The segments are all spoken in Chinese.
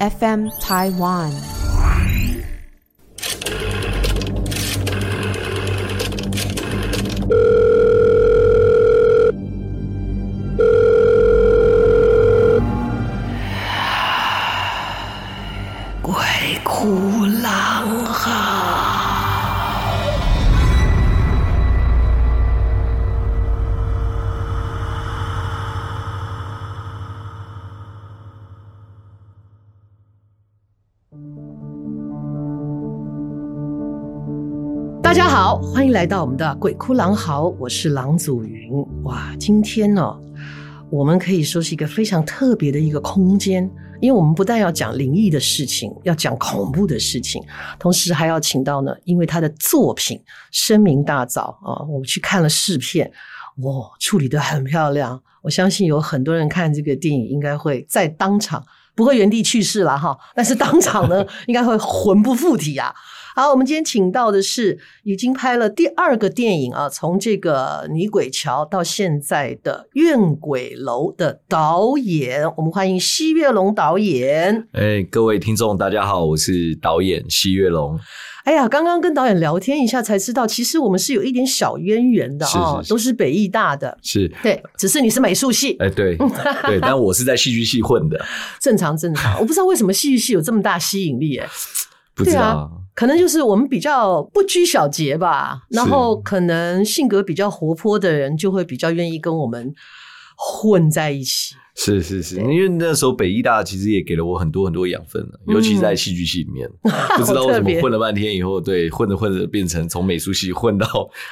FM Taiwan。来到我们的《鬼哭狼嚎》，我是郎祖筠。哇，今天呢、我们可以说是一个非常特别的一个空间，因为我们不但要讲灵异的事情，要讲恐怖的事情，同时还要请到呢，因为他的作品声名大噪啊，我们去看了试片，哇，处理得很漂亮。我相信有很多人看这个电影，应该会在当场不会原地去世了哈，但是当场呢，应该会魂不附体啊。好，我们今天请到的是已经拍了第二个电影啊，从这个女鬼桥到现在的怨鬼楼的导演，我们欢迎奚跃龙导演。哎，各位听众，大家好，我是导演奚跃龙。哎呀，刚刚跟导演聊天一下才知道，其实我们是有一点小渊源的啊、哦，都是北艺大的，是对，只是你是美术系，哎，对 对，但我是在戏剧系混的，正常正常。我不知道为什么戏剧系有这么大吸引力，哎，不知道。可能就是我们比较不拘小节吧，然后可能性格比较活泼的人就会比较愿意跟我们混在一起。是是是，因为那时候北医大其实也给了我很多很多养分了，尤其在戏剧系里面，嗯、不知道为什么混了半天以后，对，混着混着变成从美术系混到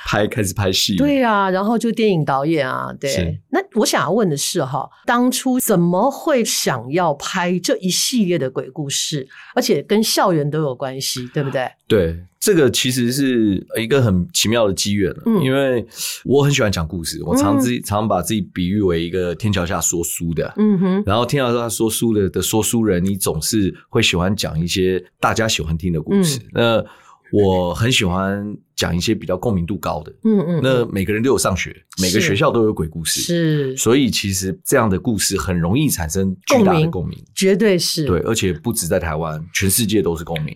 拍开始拍戏。对啊，然后就电影导演啊，对。那我想要问的是哈，当初怎么会想要拍这一系列的鬼故事，而且跟校园都有关系，对不对？对。这个其实是一个很奇妙的机缘了，嗯，因为我很喜欢讲故事，我常自己常常把自己比喻为一个天桥下说书的，嗯哼，然后天桥下说书的的说书人，你总是会喜欢讲一些大家喜欢听的故事。嗯，那我很喜欢讲一些比较共鸣度高的，嗯嗯，那每个人都有上学，每个学校都有鬼故事，是，所以其实这样的故事很容易产生巨大的共鸣，绝对是，对，而且不止在台湾，全世界都是共鸣。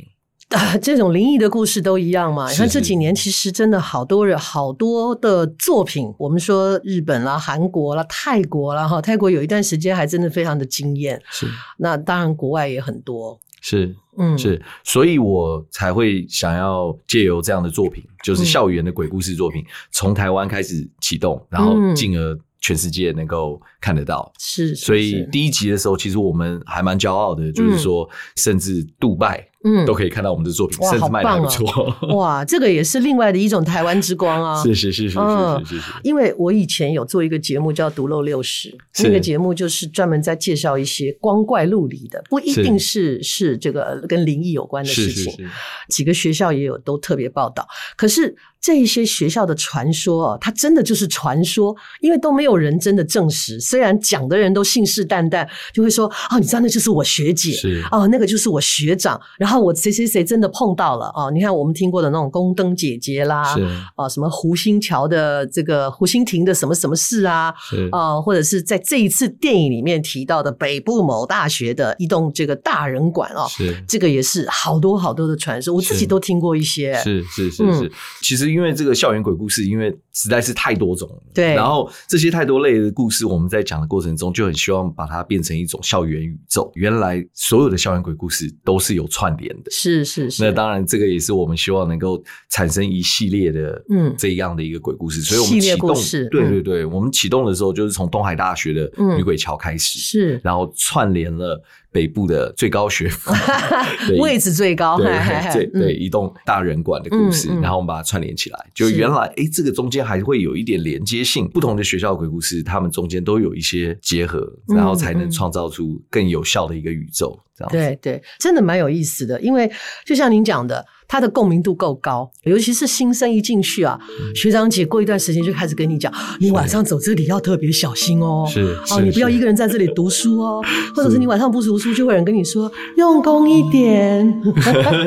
啊，这种灵异的故事都一样嘛？你看这几年其实真的好多人，好多的作品。我们说日本啦、韩国啦、泰国啦，哈，泰国有一段时间还真的非常的惊艳。是，那当然国外也很多。是，嗯，是，所以我才会想要借由这样的作品，就是校园的鬼故事作品，从台湾开始启动，然后进而全世界能够看得到。是，所以第一集的时候，其实我们还蛮骄傲的，就是说，甚至杜拜。嗯，都可以看到我们的作品，甚至卖的还不错。哇，这个也是另外的一种台湾之光啊！是是是是是是是。因为我以前有做一个节目叫《独漏六十》，那个节目就是专门在介绍一些光怪陆离的，不一定是是这个跟灵异有关的事情。几个学校也有都特别报道，可是。这一些学校的传说啊，它真的就是传说，因为都没有人真的证实。虽然讲的人都信誓旦旦，就会说啊、哦，你知道那就是我学姐，是哦，那个就是我学长。然后我谁谁谁真的碰到了啊、哦？你看我们听过的那种宫灯姐姐啦，是啊、哦，什么湖心桥的这个湖心亭的什么什么事啊，是啊、哦，或者是在这一次电影里面提到的北部某大学的一栋这个大人馆哦，是这个也是好多好多的传说，我自己都听过一些。是是是是，其实。因为这个校园鬼故事，因为实在是太多种了，对。然后这些太多类的故事，我们在讲的过程中就很希望把它变成一种校园宇宙。原来所有的校园鬼故事都是有串联的，是是是。那当然，这个也是我们希望能够产生一系列的，嗯，这样的一个鬼故事。所以我们启动，对对对，我们启动的时候就是从东海大学的女鬼桥开始，是，然后串联了。北部的最高学府，位置最高，对对对，一栋大人馆的故事，然后我们把它串联起来，就原来哎，这个中间还会有一点连接性，不同的学校的鬼故事，他们中间都有一些结合，然后才能创造出更有效的一个宇宙。这样对对，真的蛮有意思的，因为就像您讲的。他的共鸣度够高，尤其是新生一进去啊，嗯、学长姐过一段时间就开始跟你讲，你晚上走这里要特别小心哦，是哦，你不要一个人在这里读书哦，或者是你晚上不读书，就会有人跟你说用功一点。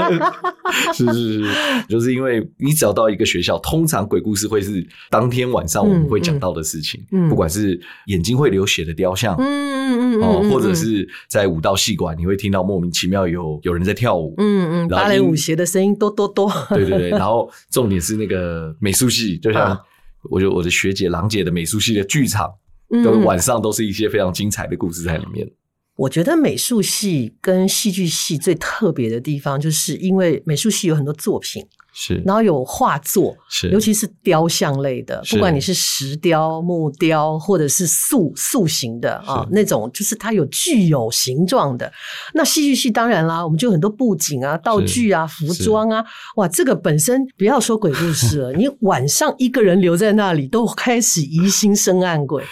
是是是，就是因为你只要到一个学校，通常鬼故事会是当天晚上我们会讲到的事情，嗯嗯、不管是眼睛会流血的雕像，嗯。嗯嗯，哦，或者是在五道戏馆，你会听到莫名其妙有有人在跳舞，嗯嗯，芭蕾舞鞋的声音多多多，对对对，然后重点是那个美术系，就像我觉得我的学姐郎姐的美术系的剧场，都晚上都是一些非常精彩的故事在里面。我觉得美术系跟戏剧系最特别的地方，就是因为美术系有很多作品。是，然后有画作，是，尤其是雕像类的，不管你是石雕、木雕，或者是塑塑形的啊，那种就是它有具有形状的。那戏剧系当然啦，我们就很多布景啊、道具啊、服装啊，哇，这个本身不要说鬼故事了，你晚上一个人留在那里，都开始疑心生暗鬼。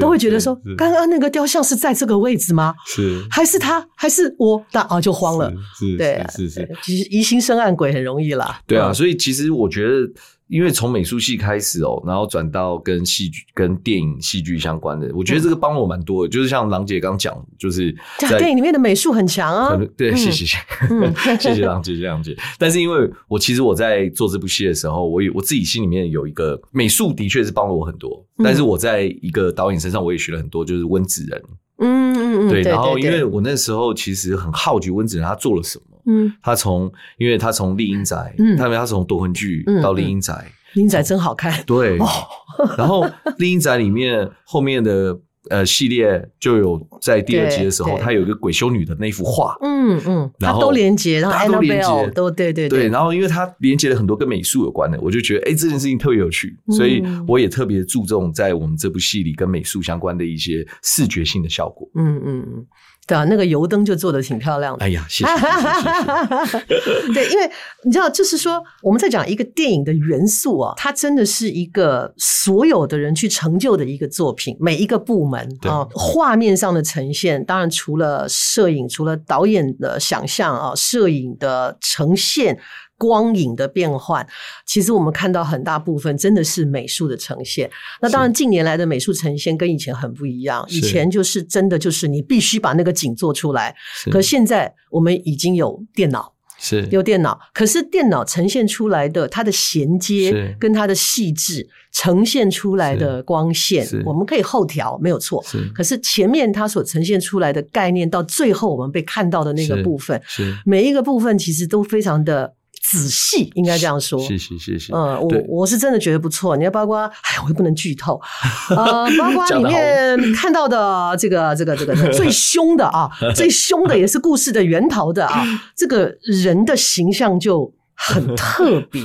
都会觉得说，刚刚那个雕像是在这个位置吗？是，还是他，还是我？那啊，就慌了。是，对，是是。其实疑心生暗鬼很容易啦。对啊，所以其实我觉得。因为从美术系开始哦，然后转到跟戏剧、跟电影、戏剧相关的，我觉得这个帮我蛮多的。就是像郎姐刚讲，就是在电影里面的美术很强啊。对，谢谢谢，谢谢郎姐，谢谢郎姐。但是因为我其实我在做这部戏的时候，我有我自己心里面有一个美术，的确是帮了我很多。但是我在一个导演身上，我也学了很多，就是温子仁。嗯嗯嗯，对。然后因为我那时候其实很好奇温子仁他做了什么。嗯，他从因为他从丽英宅，嗯，他他从夺魂剧到丽英宅，丽英宅真好看，对。然后丽英宅里面后面的呃系列就有在第二集的时候，他有一个鬼修女的那幅画，嗯嗯，然后都连接，然后都连接，都对对对。然后因为他连接了很多跟美术有关的，我就觉得哎这件事情特别有趣，所以我也特别注重在我们这部戏里跟美术相关的一些视觉性的效果。嗯嗯嗯。对啊，那个油灯就做的挺漂亮的。哎呀，谢谢。谢谢 对，因为你知道，就是说我们在讲一个电影的元素啊，它真的是一个所有的人去成就的一个作品，每一个部门啊，画面上的呈现，当然除了摄影，除了导演的想象啊，摄影的呈现。光影的变换，其实我们看到很大部分真的是美术的呈现。那当然，近年来的美术呈现跟以前很不一样。以前就是真的就是你必须把那个景做出来，可现在我们已经有电脑，是有电脑。可是电脑呈现出来的它的衔接跟它的细致呈现出来的光线，我们可以后调，没有错。可是前面它所呈现出来的概念，到最后我们被看到的那个部分，是每一个部分其实都非常的。仔细应该这样说，谢谢谢谢。嗯，我我是真的觉得不错。你要包括，哎，我又不能剧透，呃，包括里面看到的这个这个这个 最凶的啊，最凶的也是故事的源头的啊，这个人的形象就。很特 别，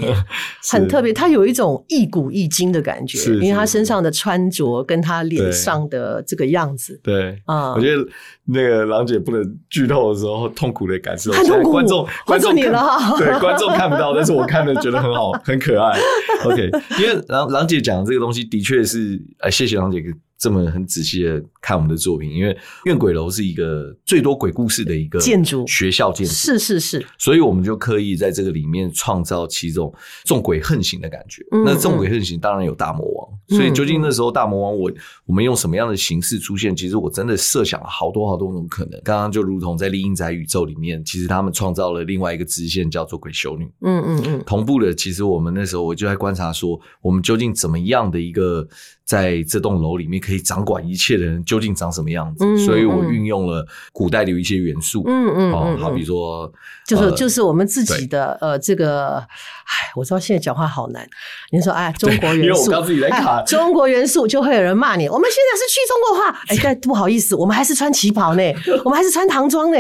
很特别，他有一种一古一今的感觉，因为他身上的穿着跟他脸上的这个样子。对啊，我觉得那个郎姐不能剧透的时候，痛苦的感受，太痛苦，观众观众你了，对，观众看不到，但是我看了觉得很好，很可爱。OK，因为郎郎姐讲的这个东西的确是，哎，谢谢郎姐。这么很仔细的看我们的作品，因为怨鬼楼是一个最多鬼故事的一个建筑学校建筑，是是是，所以我们就刻意在这个里面创造其中众鬼横行的感觉。那众鬼横行当然有大魔王，所以究竟那时候大魔王我我们用什么样的形式出现？其实我真的设想了好多好多种可能。刚刚就如同在丽英仔宇宙里面，其实他们创造了另外一个支线叫做鬼修女。嗯嗯嗯，同步的，其实我们那时候我就在观察说，我们究竟怎么样的一个。在这栋楼里面可以掌管一切的人究竟长什么样子？嗯、所以我运用了古代的一些元素，嗯嗯，嗯，哦，好比说，就是、呃、就是我们自己的呃这个，哎，我知道现在讲话好难。你说哎，中国元素，哎，中国元素就会有人骂你。我们现在是去中国化，哎，但不好意思，我们还是穿旗袍呢，我们还是穿唐装呢。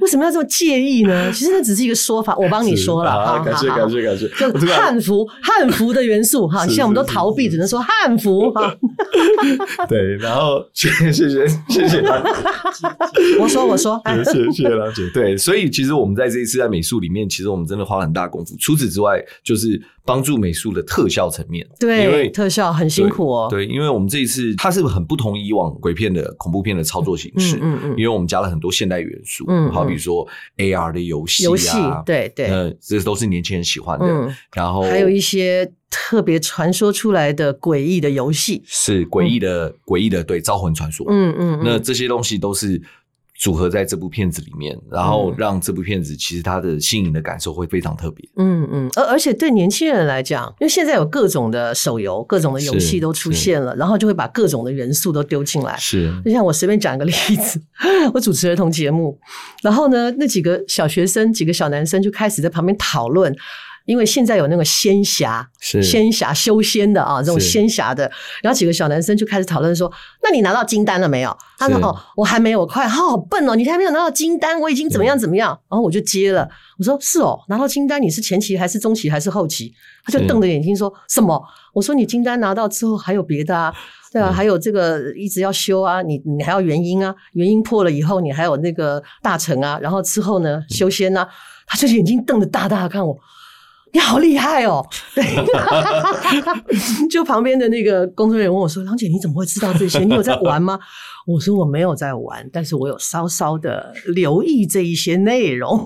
为什么要这么介意呢？其实那只是一个说法，我帮你说了。好，感谢感谢感谢。就汉服汉服的元素哈，现在我们都逃避，只能说汉服哈。对，然后谢谢谢谢谢郎姐。我说我说，谢谢谢谢郎姐。对，所以其实我们在这一次在美术里面，其实我们真的花了很大功夫。除此之外，就是。帮助美术的特效层面，对，因为特效很辛苦哦。对，因为我们这一次它是很不同以往鬼片的恐怖片的操作形式，嗯嗯，因为我们加了很多现代元素，嗯，好比说 AR 的游戏，游戏，对对，呃，这都是年轻人喜欢的。然后还有一些特别传说出来的诡异的游戏，是诡异的诡异的，对，招魂传说，嗯嗯，那这些东西都是。组合在这部片子里面，然后让这部片子其实它的新颖的感受会非常特别。嗯嗯，而而且对年轻人来讲，因为现在有各种的手游、各种的游戏都出现了，然后就会把各种的元素都丢进来。是，就像我随便讲一个例子，我主持儿童节目，然后呢，那几个小学生、几个小男生就开始在旁边讨论。因为现在有那个仙侠，是仙侠修仙的啊，这种仙侠的，然后几个小男生就开始讨论说：“那你拿到金丹了没有？”他说：“哦，我还没有，快，好好笨哦，你还没有拿到金丹，我已经怎么样怎么样。”然后我就接了，我说：“是哦，拿到金丹，你是前期还是中期还是后期？”他就瞪着眼睛说：“什么？”我说：“你金丹拿到之后还有别的啊？对啊，还有这个一直要修啊，你你还要元婴啊，元婴破了以后你还有那个大成啊，然后之后呢修仙啊。”他就眼睛瞪得大大的看我。你好厉害哦！对，就旁边的那个工作人员问我说：“郎姐，你怎么会知道这些？你有在玩吗？”我说：“我没有在玩，但是我有稍稍的留意这一些内容。”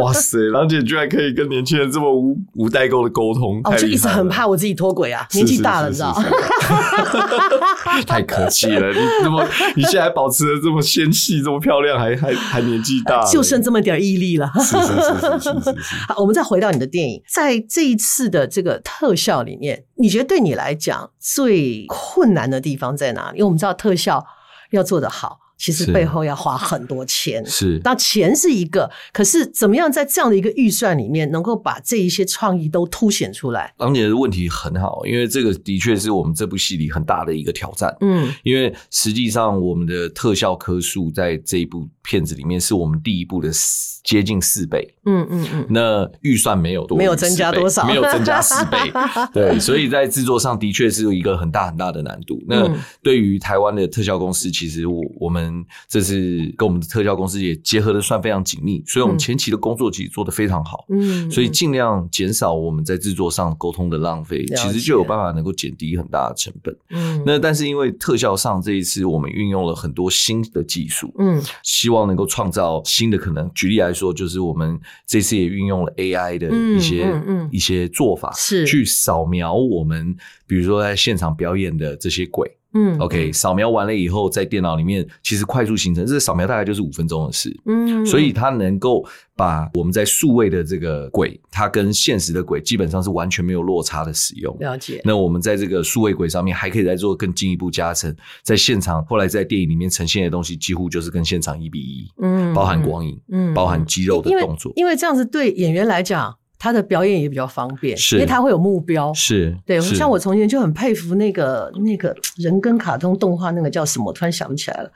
哇塞，郎姐居然可以跟年轻人这么无无代沟的沟通，哦，就一直很怕我自己脱轨啊，年纪大了，你知道吗？太客气了，你这么你现在还保持的这么纤细，这么漂亮，还还还年纪大，就剩这么点毅力了。是是是是是是是。好，我们再回到你的电影，在。在这一次的这个特效里面，你觉得对你来讲最困难的地方在哪里？因为我们知道特效要做得好。其实背后要花很多钱，是，那钱是一个，可是怎么样在这样的一个预算里面，能够把这一些创意都凸显出来？郎姐的问题很好，因为这个的确是我们这部戏里很大的一个挑战。嗯，因为实际上我们的特效科数在这一部片子里面是我们第一部的接近四倍。嗯嗯嗯，那预算没有多，没有增加多少，没有增加四倍。对，所以在制作上的确是有一个很大很大的难度。那对于台湾的特效公司，其实我我们。这次跟我们的特效公司也结合的算非常紧密，所以我们前期的工作其实做的非常好，嗯，所以尽量减少我们在制作上沟通的浪费，其实就有办法能够减低很大的成本，嗯，那但是因为特效上这一次我们运用了很多新的技术，嗯，希望能够创造新的可能。举例来说，就是我们这次也运用了 AI 的一些嗯一些做法，是去扫描我们比如说在现场表演的这些鬼。嗯，OK，扫描完了以后，在电脑里面其实快速形成，这扫描大概就是五分钟的事。嗯，所以它能够把我们在数位的这个轨，它跟现实的轨基本上是完全没有落差的使用。了解。那我们在这个数位轨上面还可以再做更进一步加成，在现场后来在电影里面呈现的东西几乎就是跟现场一比一。嗯，包含光影，嗯，包含肌肉的动作，因为，因为这样子对演员来讲。他的表演也比较方便，是。因为他会有目标。是，对，像我从前就很佩服那个那个人跟卡通动画那个叫什么，我突然想不起来了，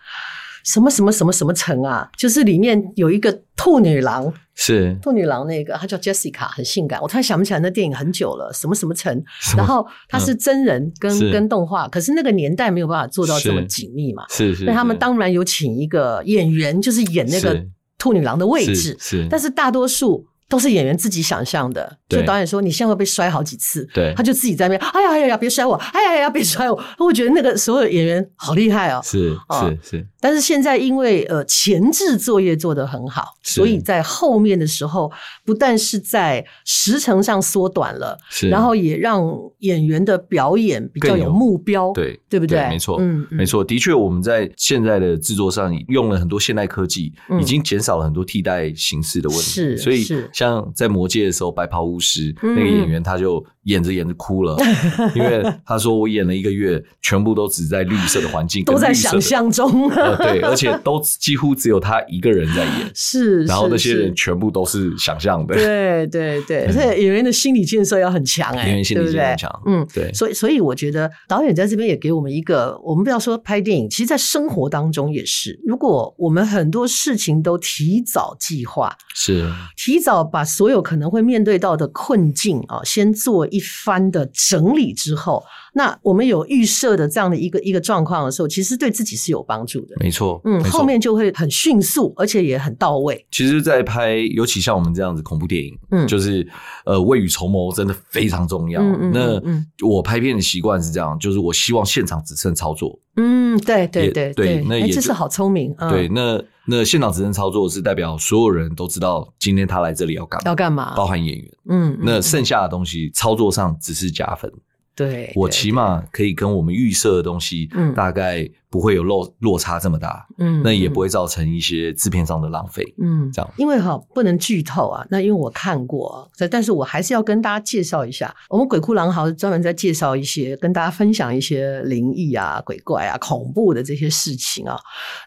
什么什么什么什么城啊，就是里面有一个兔女郎，是。兔女郎那个，她叫 Jessica，很性感。我突然想不起来那电影很久了，什么什么城，然后它是真人跟、嗯、跟动画，可是那个年代没有办法做到这么紧密嘛，是是。那他们当然有请一个演员，就是演那个兔女郎的位置，是，是，但是大多数。都是演员自己想象的，就导演说你现在会被摔好几次，对，他就自己在那边，哎呀哎呀呀，别摔我，哎呀呀呀，别摔我。我觉得那个所有演员好厉害哦，是是是。但是现在因为呃前置作业做得很好，所以在后面的时候，不但是在时程上缩短了，是，然后也让演员的表演比较有目标，对对不对？没错，嗯，没错，的确我们在现在的制作上用了很多现代科技，已经减少了很多替代形式的问题，是，所以是。像在魔戒的时候，白袍巫师、嗯、那个演员他就演着演着哭了，因为他说我演了一个月，全部都只在绿色的环境，都在想象中、呃，对，而且都几乎只有他一个人在演，是，然后那些人全部都是想象的，对对对，而且演员的心理建设要很强哎、欸，演员心理建设很强，嗯，对，所以所以我觉得导演在这边也给我们一个，我们不要说拍电影，其实在生活当中也是，如果我们很多事情都提早计划，是。提早把所有可能会面对到的困境啊，先做一番的整理之后，那我们有预设的这样的一个一个状况的时候，其实对自己是有帮助的。没错，嗯，后面就会很迅速，而且也很到位。其实，在拍，尤其像我们这样子恐怖电影，嗯，就是呃，未雨绸缪真的非常重要。嗯嗯，那我拍片的习惯是这样，就是我希望现场只剩操作。嗯，对对对对，那也这是好聪明。对，那那现场执行操作是代表所有人都知道今天他来这里要干嘛，要干嘛，包含演员。嗯，那剩下的东西操作上只是加分。对，我起码可以跟我们预设的东西，嗯，大概不会有落落差这么大，嗯，那也不会造成一些制片上的浪费，嗯，这样。因为哈不能剧透啊，那因为我看过，但是我还是要跟大家介绍一下，我们鬼哭狼嚎专门在介绍一些，跟大家分享一些灵异啊、鬼怪啊、恐怖的这些事情啊。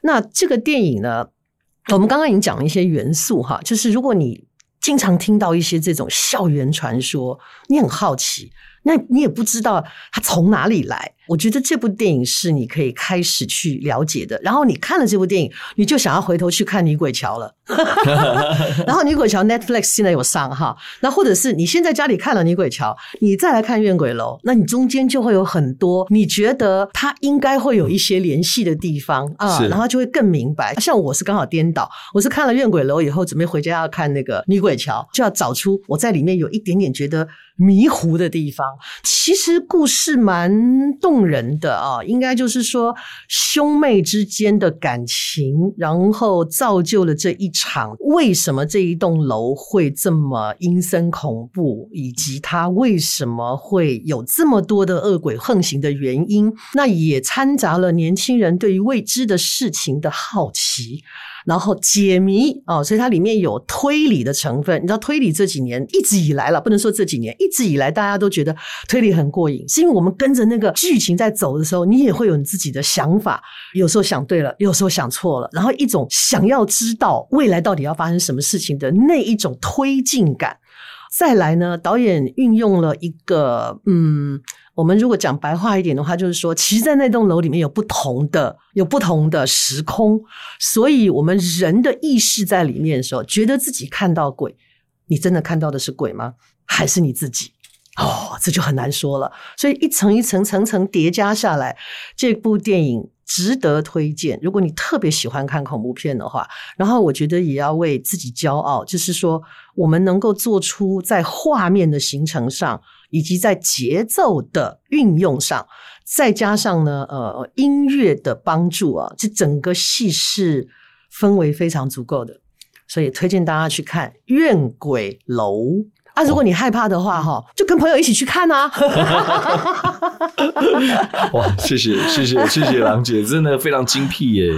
那这个电影呢，我们刚刚已经讲了一些元素哈，就是如果你经常听到一些这种校园传说，你很好奇。那你也不知道它从哪里来。我觉得这部电影是你可以开始去了解的。然后你看了这部电影，你就想要回头去看《女鬼桥》了。然后《女鬼桥》Netflix 现在有上哈。那或者是你现在家里看了《女鬼桥》，你再来看《怨鬼楼》，那你中间就会有很多你觉得它应该会有一些联系的地方啊，然后就会更明白。像我是刚好颠倒，我是看了《怨鬼楼》以后，准备回家要看那个《女鬼桥》，就要找出我在里面有一点点觉得迷糊的地方。其实故事蛮动。人的啊，应该就是说兄妹之间的感情，然后造就了这一场。为什么这一栋楼会这么阴森恐怖，以及它为什么会有这么多的恶鬼横行的原因？那也掺杂了年轻人对于未知的事情的好奇。然后解谜哦，所以它里面有推理的成分。你知道推理这几年一直以来了，不能说这几年，一直以来大家都觉得推理很过瘾，是因为我们跟着那个剧情在走的时候，你也会有你自己的想法，有时候想对了，有时候想错了，然后一种想要知道未来到底要发生什么事情的那一种推进感。再来呢，导演运用了一个嗯。我们如果讲白话一点的话，就是说，其实，在那栋楼里面有不同的、有不同的时空，所以我们人的意识在里面的时候，觉得自己看到鬼，你真的看到的是鬼吗？还是你自己？哦，这就很难说了。所以一层一层、层层叠加下来，这部电影值得推荐。如果你特别喜欢看恐怖片的话，然后我觉得也要为自己骄傲，就是说，我们能够做出在画面的形成上。以及在节奏的运用上，再加上呢，呃，音乐的帮助啊，这整个戏是氛围非常足够的，所以推荐大家去看《怨鬼楼》啊。如果你害怕的话，哈，就跟朋友一起去看啊。哇，谢谢谢谢谢谢郎姐，真的非常精辟耶。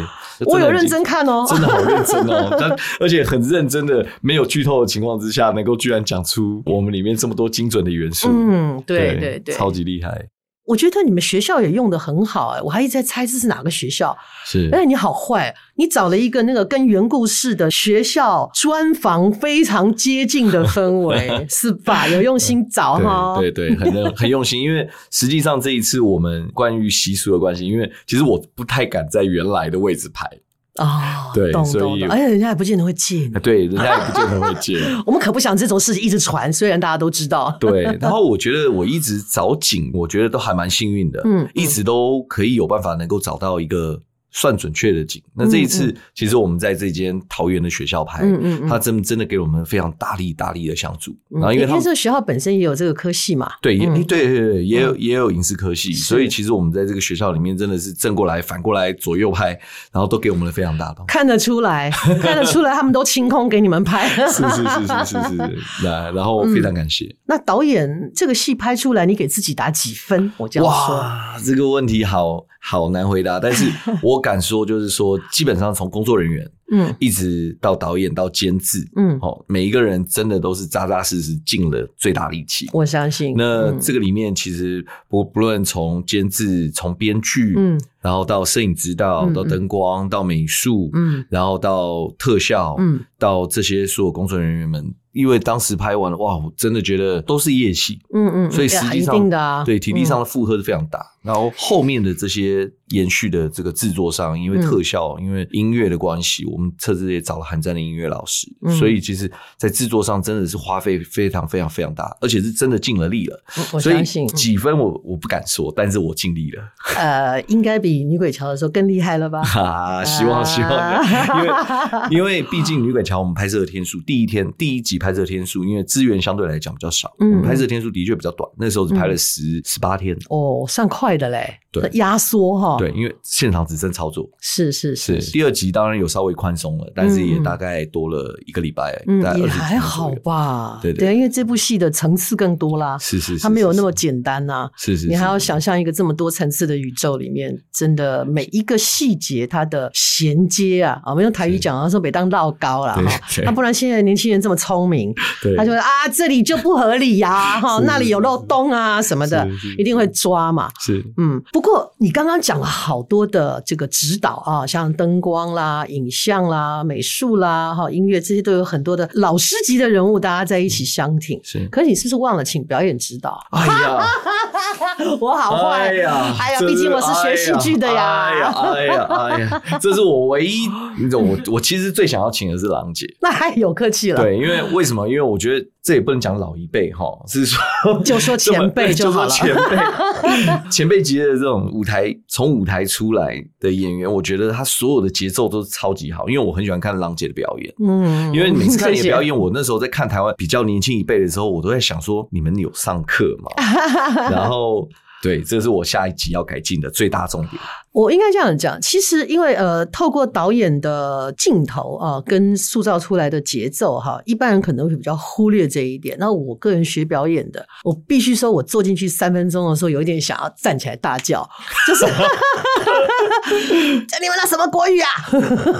我有认真看哦，真的好认真哦，但而且很认真的，没有剧透的情况之下，能够居然讲出我们里面这么多精准的元素，嗯，对对对，对，超级厉害。我觉得你们学校也用的很好哎，我还一直在猜这是哪个学校。是，哎，你好坏，你找了一个那个跟原故事的学校专房非常接近的氛围，是吧？有用心找哈，对对，对，很很用心。因为实际上这一次我们关于习俗的关系，因为其实我不太敢在原来的位置拍。哦，对，懂所以，而且人家也不见得会借你。对，人家也不见得会借。我们可不想这种事情一直传，虽然大家都知道。对，然后我觉得我一直找景，我觉得都还蛮幸运的，嗯，一直都可以有办法能够找到一个。算准确的景。那这一次，其实我们在这间桃园的学校拍，嗯嗯，嗯，他真真的给我们非常大力大力的相助。然后，因为他们这个学校本身也有这个科系嘛，对，也对对对，也有也有影视科系，所以其实我们在这个学校里面真的是正过来、反过来、左右拍，然后都给我们了非常大的，看得出来，看得出来，他们都清空给你们拍，是是是是是是，那然后非常感谢。那导演这个戏拍出来，你给自己打几分？我这样说，哇，这个问题好。好难回答，但是 我敢说，就是说，基本上从工作人员，嗯，一直到导演到监制，嗯，哦，每一个人真的都是扎扎实实尽了最大力气。我相信。那这个里面其实不不论从监制、从编剧，嗯，然后到摄影指导、到灯光、到美术，嗯，然后到特效，嗯，到这些所有工作人员们。因为当时拍完了，哇，我真的觉得都是夜戏，嗯嗯，所以实际上，啊、对体力上的负荷是非常大。嗯、然后后面的这些延续的这个制作上，因为特效，嗯、因为音乐的关系，我们特别也找了韩战的音乐老师，嗯、所以其实，在制作上真的是花费非常非常非常大，而且是真的尽了力了。我相信所以几分我我不敢说，但是我尽力了。呃，应该比女鬼桥的时候更厉害了吧？哈、啊，希望希望，因为 因为毕竟女鬼桥我们拍摄的天数，第一天第一集拍。拍摄天数，因为资源相对来讲比较少，嗯，拍摄天数的确比较短，那时候只拍了十十八天，哦，算快的嘞。对，压缩哈，对，因为现场只剩操作，是是是，是。第二集当然有稍微宽松了，但是也大概多了一个礼拜，嗯，也还好吧，对对，因为这部戏的层次更多啦，是是，它没有那么简单呐，是是，你还要想象一个这么多层次的宇宙里面，真的每一个细节它的衔接啊，啊，我们用台语讲啊，说北当绕高了哈，那不然现在年轻人这么聪明，他就会啊，这里就不合理呀，哈，那里有漏洞啊什么的，一定会抓嘛，是，嗯，不过你刚刚讲了好多的这个指导啊，像灯光啦、影像啦、美术啦、哈音乐这些都有很多的老师级的人物，大家在一起相挺。是，可是你是不是忘了请表演指导？哎呀，我好坏，哎呀，哎呀，毕竟我是学戏剧的呀，哎呀，哎呀，哎呀，这是我唯一，我我其实最想要请的是郎姐。那还有客气了。对，因为为什么？因为我觉得。这也不能讲老一辈哈，是说就说前辈 就好了。前辈前辈级的这种舞台，从舞台出来的演员，我觉得他所有的节奏都是超级好。因为我很喜欢看郎姐的表演，嗯，因为每次看你的表演，我那时候在看台湾比较年轻一辈的时候，我都在想说，你们有上课吗？然后。对，这是我下一集要改进的最大重点。我应该这样讲，其实因为呃，透过导演的镜头啊，跟塑造出来的节奏哈，一般人可能会比较忽略这一点。那我个人学表演的，我必须说，我坐进去三分钟的时候，有一点想要站起来大叫，就是你们那什么国语啊？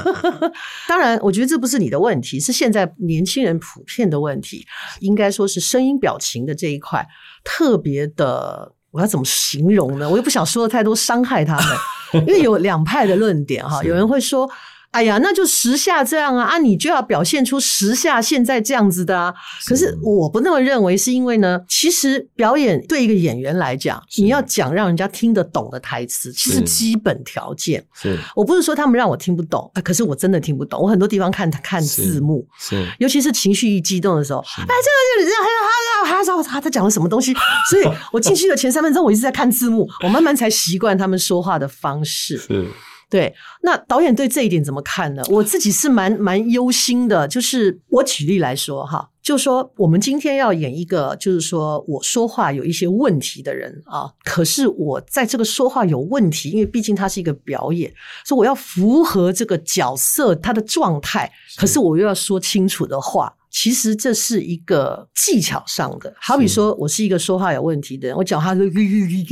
当然，我觉得这不是你的问题，是现在年轻人普遍的问题。应该说是声音表情的这一块特别的。我要怎么形容呢？我又不想说的太多，伤害他们。因为有两派的论点哈，有人会说。哎呀，那就时下这样啊啊！你就要表现出时下现在这样子的啊。可是我不那么认为，是因为呢，其实表演对一个演员来讲，你要讲让人家听得懂的台词，其实基本条件。是，我不是说他们让我听不懂，可是我真的听不懂。我很多地方看看字幕，是，尤其是情绪一激动的时候，哎，这个就还有还有还有他他讲了什么东西？所以我进去的前三分钟，我一直在看字幕，我慢慢才习惯他们说话的方式。是。对，那导演对这一点怎么看呢？我自己是蛮蛮忧心的。就是我举例来说哈，就说我们今天要演一个，就是说我说话有一些问题的人啊，可是我在这个说话有问题，因为毕竟它是一个表演，所以我要符合这个角色他的状态，可是我又要说清楚的话。其实这是一个技巧上的，好比说我是一个说话有问题的人，我讲话就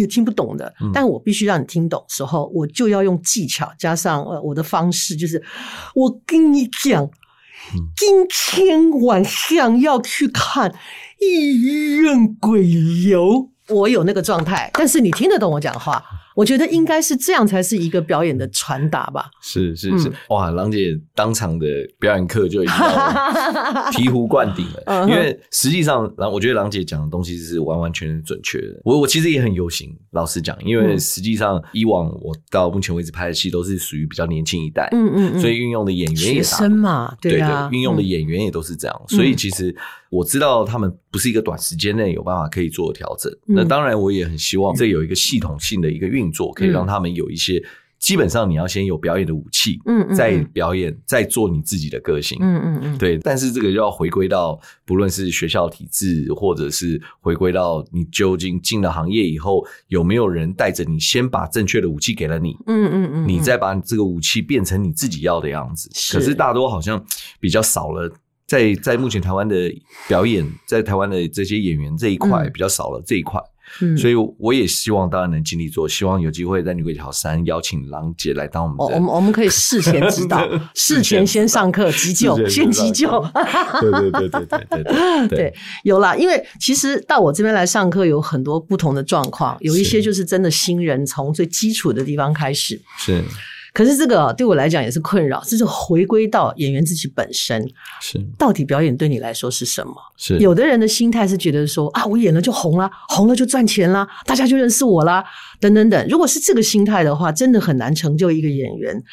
听不懂的，但我必须让你听懂时候，我就要用技巧加上呃我的方式，就是我跟你讲，今天晚上要去看《医院鬼游》，我有那个状态，但是你听得懂我讲话。我觉得应该是这样才是一个表演的传达吧。是是是，哇，郎姐当场的表演课就已经 醍醐灌顶了。因为实际上，郎我觉得郎姐讲的东西是完完全全准确的。我我其实也很忧心，老实讲，因为实际上以往我到目前为止拍的戏都是属于比较年轻一代，嗯嗯，所以运用的演员也是学生嘛，对啊，运用的演员也都是这样，所以其实。我知道他们不是一个短时间内有办法可以做调整，嗯、那当然我也很希望这有一个系统性的一个运作，可以让他们有一些基本上你要先有表演的武器，嗯，再表演，再做你自己的个性，嗯嗯嗯，对。但是这个就要回归到不论是学校体制，或者是回归到你究竟进了行业以后，有没有人带着你先把正确的武器给了你，嗯嗯嗯，你再把这个武器变成你自己要的样子。可是大多好像比较少了。在在目前台湾的表演，在台湾的这些演员这一块比较少了这一块，嗯，所以我也希望大家能尽力做，希望有机会在女鬼桥三邀请郎姐来当我们的。我们我们可以 事前指导，事前先上课急救，先急救。对对对对对对对，对，有啦，因为其实到我这边来上课有很多不同的状况，有一些就是真的新人从最基础的地方开始是。可是这个对我来讲也是困扰，这是回归到演员自己本身，是到底表演对你来说是什么？是有的人的心态是觉得说啊，我演了就红了，红了就赚钱了，大家就认识我啦，等等等。如果是这个心态的话，真的很难成就一个演员。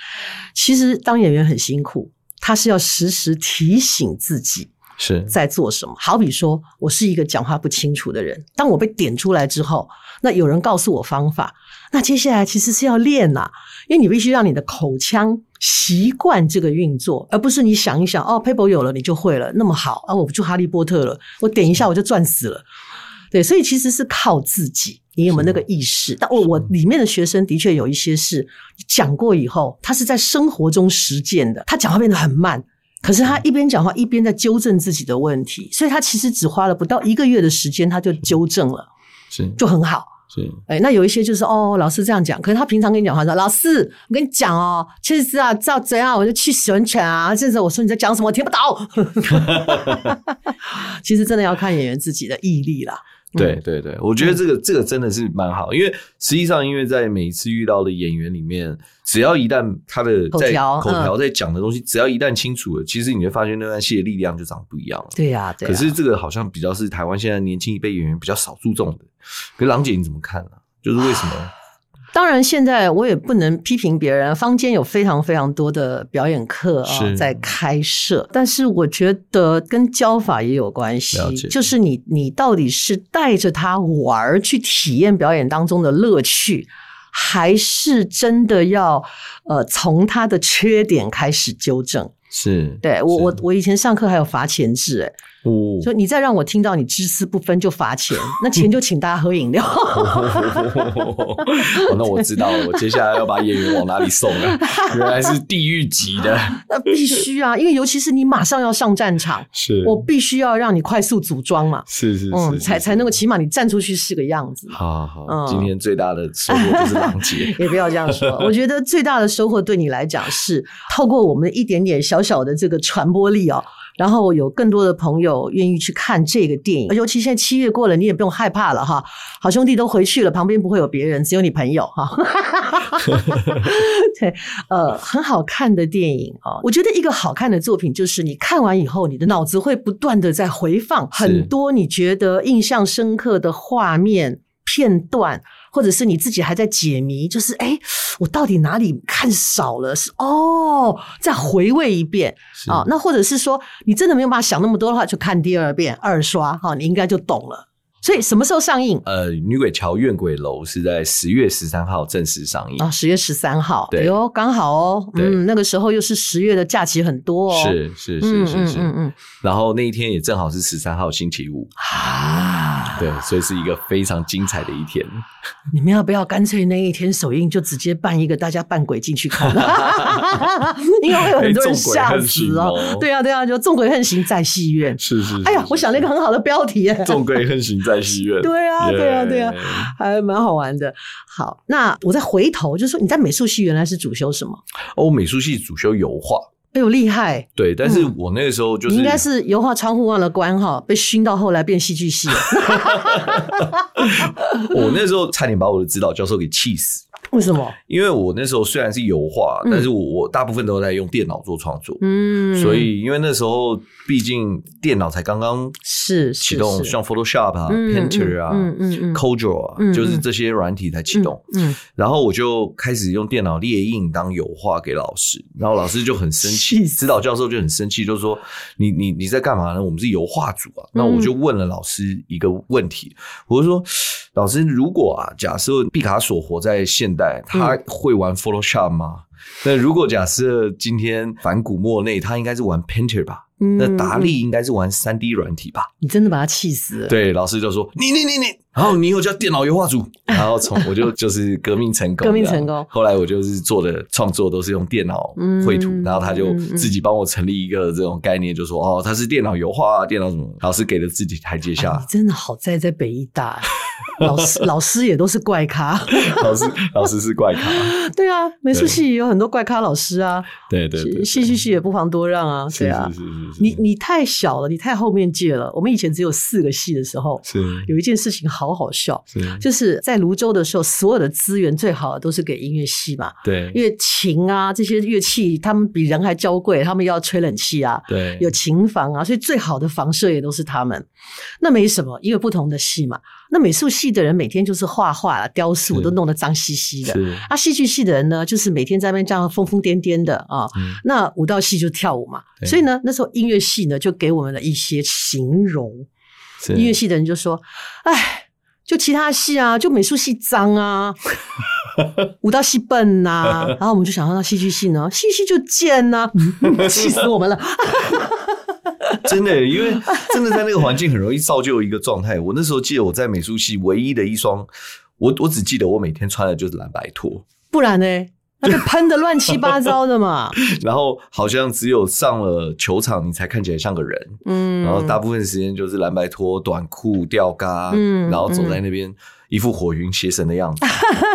其实当演员很辛苦，他是要时时提醒自己是在做什么。好比说我是一个讲话不清楚的人，当我被点出来之后，那有人告诉我方法。那接下来其实是要练呐，因为你必须让你的口腔习惯这个运作，而不是你想一想哦，paper 有了你就会了，那么好啊，我不就哈利波特了，我点一下我就赚死了。对，所以其实是靠自己。你有没有那个意识？但我我里面的学生的确有一些是讲过以后，他是在生活中实践的，他讲话变得很慢，可是他一边讲话一边在纠正自己的问题，所以他其实只花了不到一个月的时间，他就纠正了，是就很好。是，哎，那有一些就是哦，老师这样讲，可是他平常跟你讲话说，老师，我跟你讲哦，其实啊，照怎样我就去洗温泉啊，这时候我说你在讲什么，我听不懂。其实真的要看演员自己的毅力了。对对对，我觉得这个、嗯、这个真的是蛮好，因为实际上，因为在每一次遇到的演员里面，只要一旦他的在口条在讲的东西，只要一旦清楚了，其实你会发现那段戏的力量就长不一样了。对呀，对。可是这个好像比较是台湾现在年轻一辈演员比较少注重的。可是郎姐你怎么看呢？就是为什么？当然，现在我也不能批评别人。坊间有非常非常多的表演课啊，在开设，但是我觉得跟教法也有关系。就是你，你到底是带着他玩去体验表演当中的乐趣，还是真的要呃从他的缺点开始纠正？是，对，我我我以前上课还有罚钱制，哎。哦，所以你再让我听到你知私不分就罚钱，那钱就请大家喝饮料。那我知道了，我接下来要把演员往哪里送了？原来是地狱级的。那必须啊，因为尤其是你马上要上战场，是我必须要让你快速组装嘛。是是是，嗯，才才能够起码你站出去是个样子。好好，嗯，今天最大的收获就是郎姐。也不要这样说，我觉得最大的收获对你来讲是透过我们一点点小小的这个传播力哦。然后有更多的朋友愿意去看这个电影，尤其现在七月过了，你也不用害怕了哈。好兄弟都回去了，旁边不会有别人，只有你朋友哈。对，呃，很好看的电影啊，我觉得一个好看的作品就是你看完以后，你的脑子会不断的在回放很多你觉得印象深刻的画面片段。或者是你自己还在解谜，就是哎，我到底哪里看少了？是哦，再回味一遍啊、哦。那或者是说，你真的没有办法想那么多的话，就看第二遍、二刷哈、哦，你应该就懂了。所以什么时候上映？呃，《女鬼桥怨鬼楼》是在十月十三号正式上映啊，十月十三号，对哦，刚好哦，嗯，那个时候又是十月的假期很多哦，是是是是是，嗯嗯，然后那一天也正好是十三号星期五啊，对，所以是一个非常精彩的一天。你们要不要干脆那一天首映就直接办一个大家扮鬼进去看？因为会有很多人吓死哦。对啊对啊，就众鬼横行在戏院，是是。哎呀，我想了一个很好的标题耶，众鬼横行在。在戏院，对啊，对啊，对啊，还蛮好玩的。好，那我再回头就是说，你在美术系原来是主修什么？哦，美术系主修油画。哎呦，厉害！对，但是我那个时候就是、嗯、应该是油画窗户忘了关哈，被熏到后来变戏剧系了。我那时候差点把我的指导教授给气死。为什么？因为我那时候虽然是油画，但是我我大部分都在用电脑做创作，嗯，所以因为那时候毕竟电脑才刚刚是启动，像 Photoshop 啊、Painter 啊、Corel 啊，就是这些软体才启动，嗯，然后我就开始用电脑列印当油画给老师，然后老师就很生气，指导教授就很生气，就说你你你在干嘛呢？我们是油画组啊，那我就问了老师一个问题，我就说老师，如果啊，假设毕卡索活在现代。他会玩 Photoshop 吗？那如果假设今天反古莫内，他应该是玩 Painter 吧？那达利应该是玩三 D 软体吧？你真的把他气死了。对，老师就说你你你你，然后你以后叫电脑油画组，然后从我就就是革命成功，革命成功。后来我就是做的创作都是用电脑绘图，然后他就自己帮我成立一个这种概念，就说哦，他是电脑油画，电脑什么？老师给了自己台阶下。你真的好在在北医大。老师老师也都是怪咖，老师老师是怪咖，对啊，美术系也有很多怪咖老师啊，对对对，戏剧系也不妨多让啊，对啊，是是是是，你你太小了，你太后面届了。我们以前只有四个系的时候，是有一件事情好好好笑，是。就是在泸州的时候，所有的资源最好的都是给音乐系嘛，对，因为琴啊这些乐器，他们比人还娇贵，他们要吹冷气啊，对，有琴房啊，所以最好的房舍也都是他们。那没什么，因为不同的系嘛，那美术系的人每天就是画画啊、雕塑，都弄得脏兮兮的。啊，戏剧系的人呢，就是每天在那边这样疯疯癫癫的啊。嗯、那舞蹈系就跳舞嘛，所以呢，那时候音乐系呢就给我们了一些形容。音乐系的人就说：“哎，就其他系啊，就美术系脏啊，舞蹈系笨呐、啊。”然后我们就想到，那戏剧系呢，戏剧系就贱呐、啊，气死我们了。真的，因为真的在那个环境很容易造就一个状态。我那时候记得我在美术系唯一的一双我我只记得我每天穿的就是蓝白拖，不然呢？那就喷的乱七八糟的嘛。然后好像只有上了球场，你才看起来像个人。嗯。然后大部分时间就是蓝白拖、短裤、吊嘎，嗯，然后走在那边。嗯一副火云邪神的样子，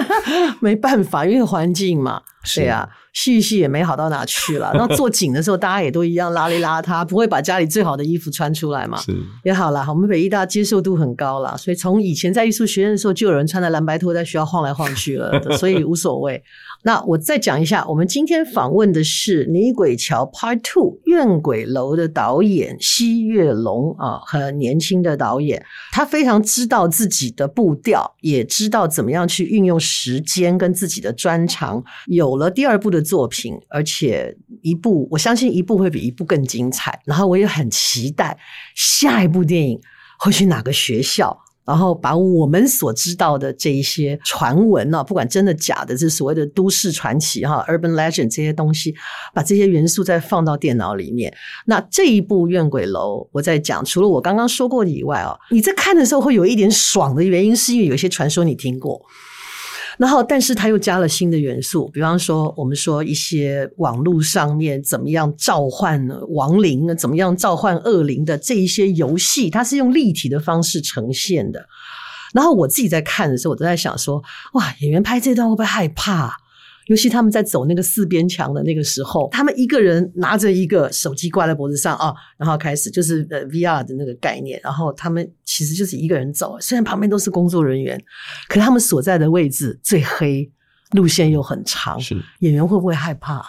没办法，因为环境嘛，对啊，戏戏也没好到哪去了。然后做景的时候，大家也都一样邋里邋遢，不会把家里最好的衣服穿出来嘛。是也好啦，我们北艺大接受度很高啦，所以从以前在艺术学院的时候，就有人穿着蓝白拖在学校晃来晃去了，所以无所谓。那我再讲一下，我们今天访问的是《女鬼桥 Part Two》怨鬼楼的导演西月龙啊，很年轻的导演，他非常知道自己的步调，也知道怎么样去运用时间跟自己的专长，有了第二部的作品，而且一部我相信一部会比一部更精彩。然后我也很期待下一部电影会去哪个学校。然后把我们所知道的这一些传闻呢，不管真的假的，这所谓的都市传奇哈，urban legend 这些东西，把这些元素再放到电脑里面。那这一部《怨鬼楼》，我在讲，除了我刚刚说过的以外啊，你在看的时候会有一点爽的原因，是因为有些传说你听过。然后，但是他又加了新的元素，比方说，我们说一些网络上面怎么样召唤亡灵，怎么样召唤恶灵的这一些游戏，它是用立体的方式呈现的。然后我自己在看的时候，我都在想说，哇，演员拍这段会不会害怕？尤其他们在走那个四边墙的那个时候，他们一个人拿着一个手机挂在脖子上啊，然后开始就是呃 VR 的那个概念，然后他们其实就是一个人走，虽然旁边都是工作人员，可他们所在的位置最黑，路线又很长，是演员会不会害怕？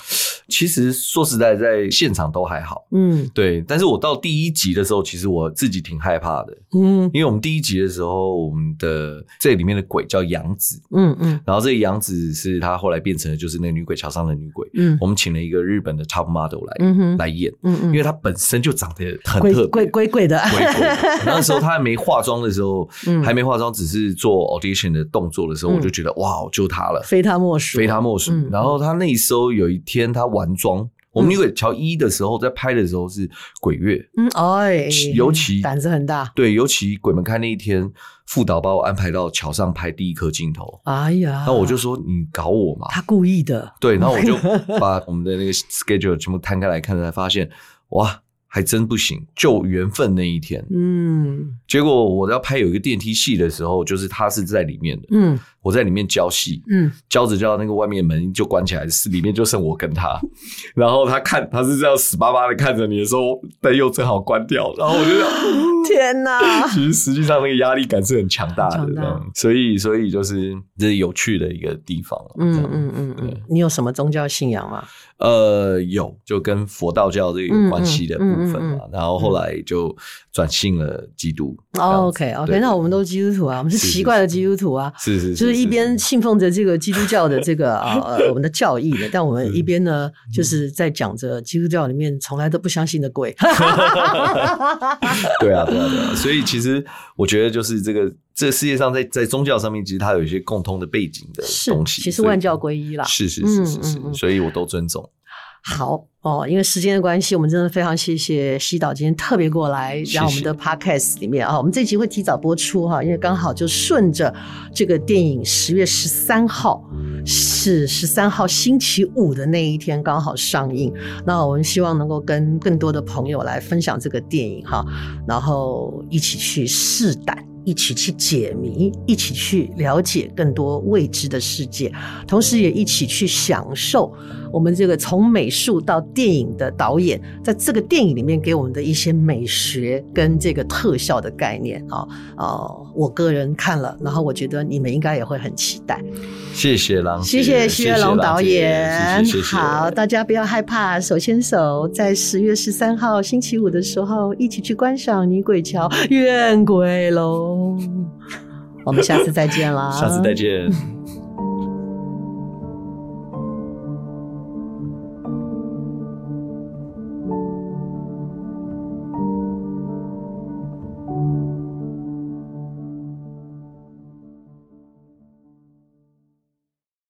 其实说实在，在现场都还好，嗯，对。但是我到第一集的时候，其实我自己挺害怕的，嗯，因为我们第一集的时候，我们的这里面的鬼叫杨子，嗯嗯，然后这个杨子是他后来变成的就是那个女鬼桥上的女鬼，嗯，我们请了一个日本的 top model 来，嗯哼，来演，嗯嗯，因为她本身就长得很特别，鬼鬼鬼的，鬼鬼。那时候她还没化妆的时候，嗯，还没化妆，只是做 audition 的动作的时候，我就觉得哇，就她了，非她莫属，非她莫属。然后她那时候有一天他。完妆，我们女鬼桥一的时候，在拍的时候是鬼月，嗯，哎，尤其胆子很大，对，尤其鬼门开那一天，副导把我安排到桥上拍第一颗镜头，哎呀，那我就说你搞我嘛，他故意的，对，然后我就 把我们的那个 schedule 全部摊开来看，才发现，哇。还真不行，就缘分那一天。嗯，结果我要拍有一个电梯戏的时候，就是他是在里面的。嗯，我在里面教戏。嗯，教着教，那个外面门就关起来，是里面就剩我跟他。然后他看，他是这样死巴巴的看着你的时候，灯又正好关掉。然后我就想，天哪！其实实际上那个压力感是很强大的。大所以，所以就是这是有趣的一个地方。嗯嗯嗯嗯。你有什么宗教信仰吗？呃，有，就跟佛道教这个有关系的部分嘛，然后后来就转信了基督。OK，OK，那我们都是基督徒啊，我们是奇怪的基督徒啊，是是，就是一边信奉着这个基督教的这个 啊我们的教义的，但我们一边呢，就是在讲着基督教里面从来都不相信的鬼。对啊，对啊，对啊，所以其实我觉得就是这个。这个世界上在，在在宗教上面，其实它有一些共通的背景的东西。其实万教归一啦，是是是是是，嗯嗯嗯，所以我都尊重。好哦，因为时间的关系，我们真的非常谢谢西岛今天特别过来，让我们的 podcast 里面啊、哦，我们这集会提早播出哈，因为刚好就顺着这个电影十月十三号是十三号星期五的那一天刚好上映，那我们希望能够跟更多的朋友来分享这个电影哈，然后一起去试胆。一起去解谜，一起去了解更多未知的世界，同时也一起去享受我们这个从美术到电影的导演，在这个电影里面给我们的一些美学跟这个特效的概念啊啊！我个人看了，然后我觉得你们应该也会很期待。谢谢郎，谢谢徐月龙导演。好，大家不要害怕，手牵手，在十月十三号星期五的时候，一起去观赏《女鬼桥怨鬼楼》。我们下次再见啦！下次再见。